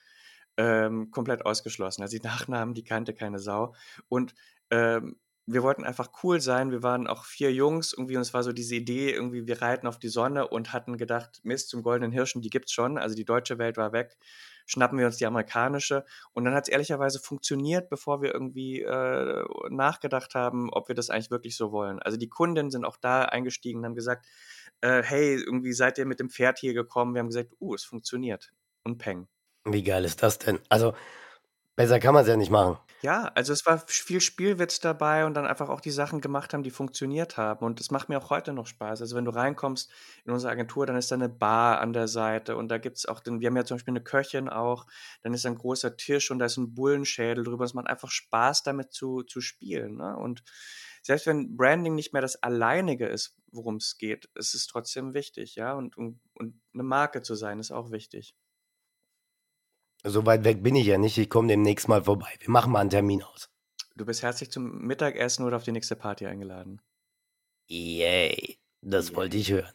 ähm, komplett ausgeschlossen. Also die Nachnamen, die kannte keine Sau. Und ähm, wir wollten einfach cool sein. Wir waren auch vier Jungs irgendwie und es war so diese Idee, irgendwie wir reiten auf die Sonne und hatten gedacht, Mist, zum goldenen Hirschen, die gibt's schon. Also die deutsche Welt war weg. Schnappen wir uns die amerikanische. Und dann hat es ehrlicherweise funktioniert, bevor wir irgendwie äh, nachgedacht haben, ob wir das eigentlich wirklich so wollen. Also die Kunden sind auch da eingestiegen und haben gesagt, äh, hey, irgendwie seid ihr mit dem Pferd hier gekommen. Wir haben gesagt, uh, es funktioniert. Und peng. Wie geil ist das denn? Also, besser kann man es ja nicht machen. Ja, also es war viel Spielwitz dabei und dann einfach auch die Sachen gemacht haben, die funktioniert haben. Und das macht mir auch heute noch Spaß. Also wenn du reinkommst in unsere Agentur, dann ist da eine Bar an der Seite und da gibt es auch, den, wir haben ja zum Beispiel eine Köchin auch, dann ist da ein großer Tisch und da ist ein Bullenschädel drüber. Es macht einfach Spaß, damit zu, zu spielen. Ne? Und selbst wenn Branding nicht mehr das Alleinige ist, worum es geht, ist es trotzdem wichtig, ja. Und, und, und eine Marke zu sein, ist auch wichtig. So weit weg bin ich ja nicht. Ich komme demnächst mal vorbei. Wir machen mal einen Termin aus. Du bist herzlich zum Mittagessen oder auf die nächste Party eingeladen. Yay. Das Yay. wollte ich hören.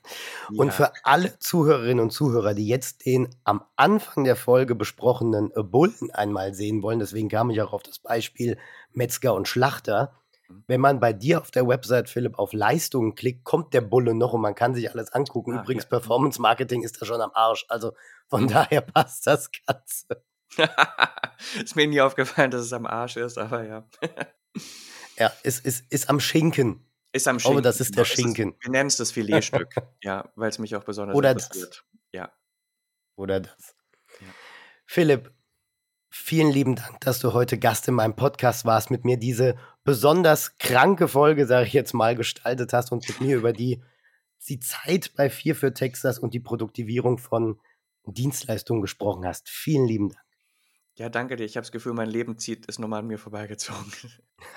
Und Ja. für alle Zuhörerinnen und Zuhörer, die jetzt den am Anfang der Folge besprochenen Bullen einmal sehen wollen, deswegen kam ich auch auf das Beispiel Metzger und Schlachter. Mhm. Wenn man bei dir auf der Website, Philipp, auf Leistungen klickt, kommt der Bulle noch und man kann sich alles angucken. Ah, Übrigens, ja. Performance Marketing ist da schon am Arsch. Also von Mhm. daher passt das Ganze. ist mir nie aufgefallen, dass es am Arsch ist, aber ja. Ja, ist, ist, ist am Schinken. Ist am Schinken. das ist der genau. Es Schinken. wir nennen es das Filetstück. ja, weil es mich auch besonders Oder das. interessiert. Ja. Oder das. Ja. Philipp, vielen lieben Dank, dass du heute Gast in meinem Podcast warst, mit mir diese besonders kranke Folge, sage ich jetzt mal, gestaltet hast und mit mir über die, die Zeit bei Vier für Texas und die Produktivierung von Dienstleistungen gesprochen hast. Vielen lieben Dank. Ja, danke dir. Ich habe das Gefühl, mein Leben zieht ist nochmal an mir vorbeigezogen.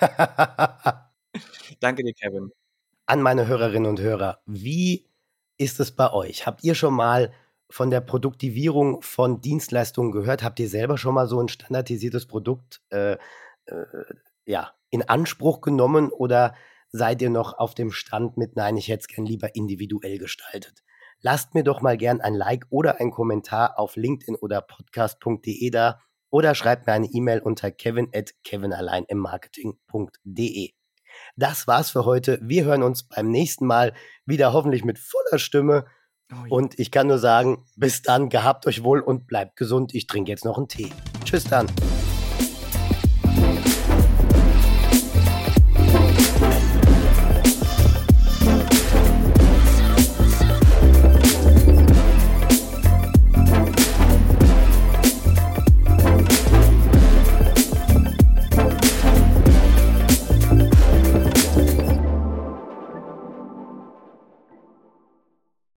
danke dir, Kevin. An meine Hörerinnen und Hörer, wie ist es bei euch? Habt ihr schon mal von der Produktivierung von Dienstleistungen gehört? Habt ihr selber schon mal so ein standardisiertes Produkt äh, äh, ja, in Anspruch genommen oder seid ihr noch auf dem Stand mit Nein, ich hätte es gern lieber individuell gestaltet? Lasst mir doch mal gern ein Like oder ein Kommentar auf LinkedIn oder podcast.de da oder schreibt mir eine E-Mail unter kevin at kevinalleinimmarketing.de. Das war's für heute. Wir hören uns beim nächsten Mal wieder hoffentlich mit voller Stimme. Oh. Und ich kann nur sagen, bis dann, gehabt euch wohl und bleibt gesund. Ich trinke jetzt noch einen Tee. Tschüss dann.